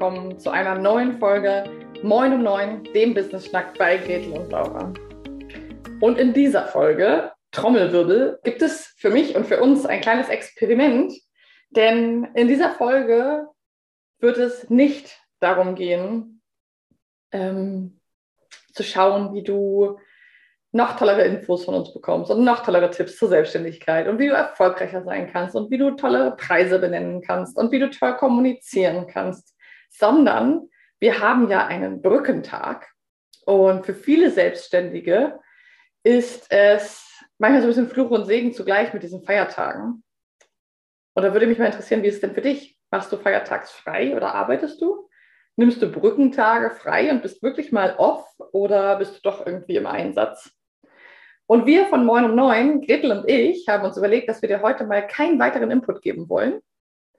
willkommen zu einer neuen Folge. Moin um Neun, dem Business Schnack bei Gretel und Laura. Und in dieser Folge, Trommelwirbel, gibt es für mich und für uns ein kleines Experiment, denn in dieser Folge wird es nicht darum gehen, ähm, zu schauen, wie du noch tollere Infos von uns bekommst und noch tollere Tipps zur Selbstständigkeit und wie du erfolgreicher sein kannst und wie du tolle Preise benennen kannst und wie du toll kommunizieren kannst, sondern wir haben ja einen Brückentag und für viele Selbstständige ist es manchmal so ein bisschen Fluch und Segen zugleich mit diesen Feiertagen. Und da würde mich mal interessieren, wie ist es denn für dich? Machst du feiertags frei oder arbeitest du? Nimmst du Brückentage frei und bist wirklich mal off oder bist du doch irgendwie im Einsatz? Und wir von Moin um Neun, Gretel und ich, haben uns überlegt, dass wir dir heute mal keinen weiteren Input geben wollen,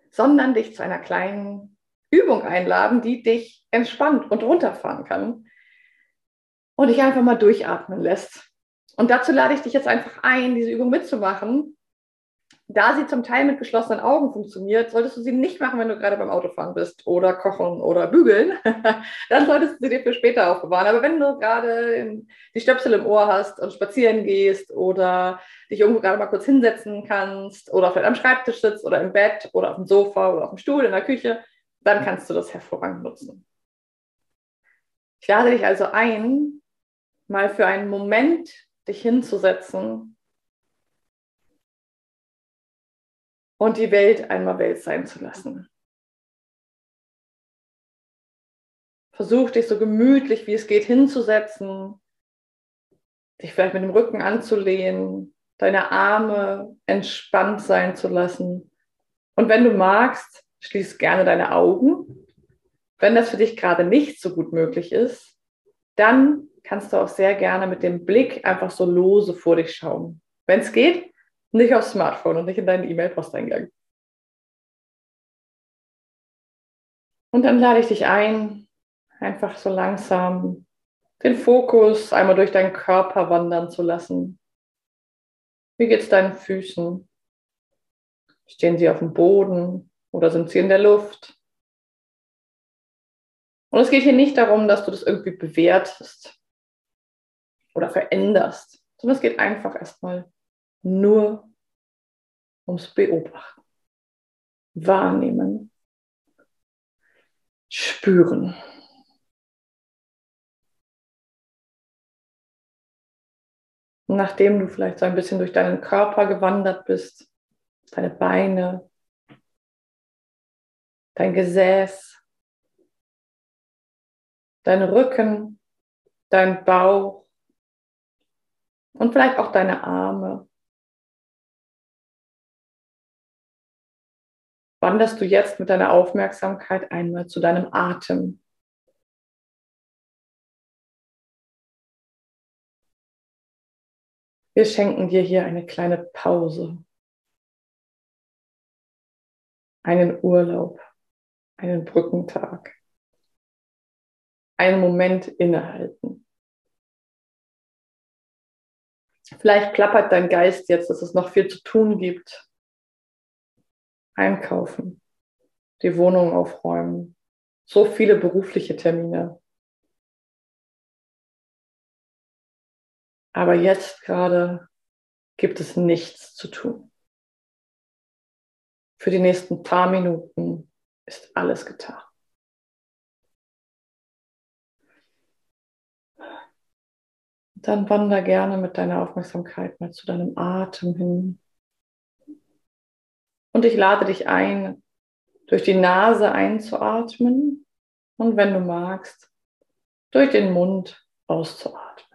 sondern dich zu einer kleinen Übung einladen, die dich entspannt und runterfahren kann und dich einfach mal durchatmen lässt. Und dazu lade ich dich jetzt einfach ein, diese Übung mitzumachen da sie zum Teil mit geschlossenen Augen funktioniert, solltest du sie nicht machen, wenn du gerade beim Autofahren bist oder kochen oder bügeln. Dann solltest du sie dir für später aufbewahren. Aber wenn du gerade die Stöpsel im Ohr hast und spazieren gehst oder dich irgendwo gerade mal kurz hinsetzen kannst oder vielleicht am Schreibtisch sitzt oder im Bett oder auf dem Sofa oder auf dem Stuhl in der Küche, dann kannst du das hervorragend nutzen. Ich lade dich also ein, mal für einen Moment dich hinzusetzen und die Welt einmal Welt sein zu lassen. Versuch dich so gemütlich wie es geht hinzusetzen, dich vielleicht mit dem Rücken anzulehnen, deine Arme entspannt sein zu lassen. Und wenn du magst, schließ gerne deine Augen. Wenn das für dich gerade nicht so gut möglich ist, dann kannst du auch sehr gerne mit dem Blick einfach so lose vor dich schauen. Wenn es geht, nicht aufs Smartphone und nicht in deinen E-Mail-Posteingang. Und dann lade ich dich ein, einfach so langsam den Fokus einmal durch deinen Körper wandern zu lassen. Wie geht es deinen Füßen? Stehen sie auf dem Boden oder sind sie in der Luft? Und es geht hier nicht darum, dass du das irgendwie bewertest oder veränderst, sondern es geht einfach erstmal nur ums Beobachten, Wahrnehmen, Spüren. nachdem du vielleicht so ein bisschen durch deinen Körper gewandert bist, deine Beine, dein Gesäß, dein Rücken, dein Bauch und vielleicht auch deine Arme, wanderst du jetzt mit deiner Aufmerksamkeit einmal zu deinem Atem. Wir schenken dir hier eine kleine Pause, einen Urlaub, einen Brückentag, einen Moment innehalten. Vielleicht klappert dein Geist jetzt, dass es noch viel zu tun gibt einkaufen, die Wohnung aufräumen, so viele berufliche Termine. Aber jetzt gerade gibt es nichts zu tun. Für die nächsten paar Minuten ist alles getan. Dann wander gerne mit deiner Aufmerksamkeit mal zu deinem Atem hin. Und ich lade dich ein, durch die Nase einzuatmen und wenn du magst, durch den Mund auszuatmen.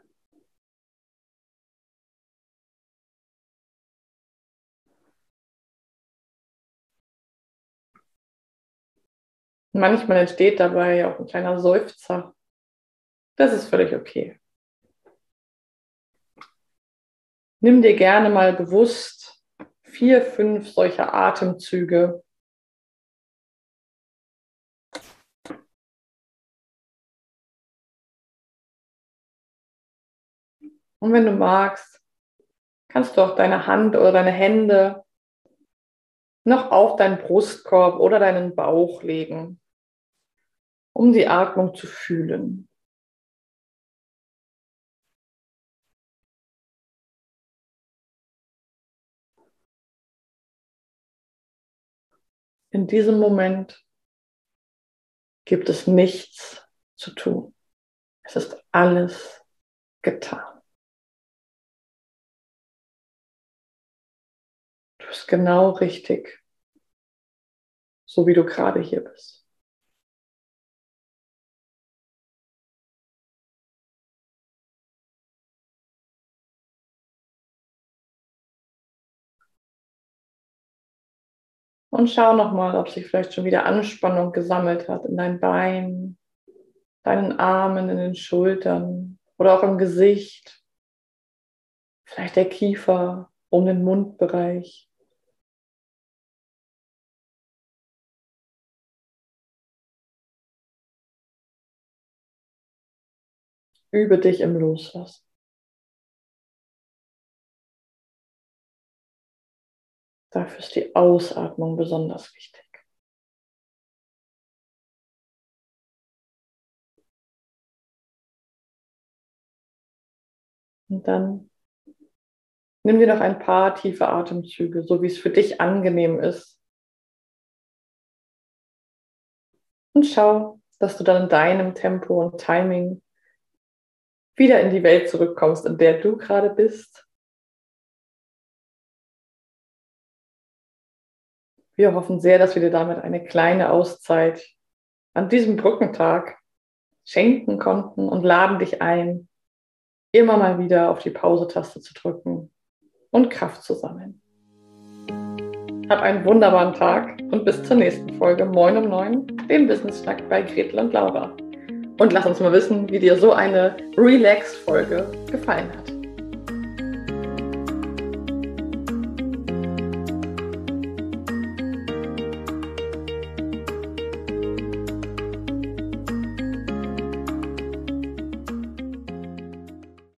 Manchmal entsteht dabei auch ein kleiner Seufzer. Das ist völlig okay. Nimm dir gerne mal bewusst vier, fünf solcher Atemzüge. Und wenn du magst, kannst du auch deine Hand oder deine Hände noch auf deinen Brustkorb oder deinen Bauch legen. Um die Atmung zu fühlen. In diesem Moment gibt es nichts zu tun. Es ist alles getan. Du bist genau richtig, so wie du gerade hier bist. Und schau nochmal, ob sich vielleicht schon wieder Anspannung gesammelt hat in dein Bein, deinen Armen, in den Schultern oder auch im Gesicht. Vielleicht der Kiefer um den Mundbereich. Übe dich im Loslassen. Dafür ist die Ausatmung besonders wichtig. Und dann nimm dir noch ein paar tiefe Atemzüge, so wie es für dich angenehm ist. Und schau, dass du dann in deinem Tempo und Timing wieder in die Welt zurückkommst, in der du gerade bist. Wir hoffen sehr, dass wir dir damit eine kleine Auszeit an diesem Brückentag schenken konnten und laden dich ein, immer mal wieder auf die Pause-Taste zu drücken und Kraft zu sammeln. Hab einen wunderbaren Tag und bis zur nächsten Folge Moin um 9, dem Business Schnack bei Gretel und Laura. Und lass uns mal wissen, wie dir so eine Relax-Folge gefallen hat.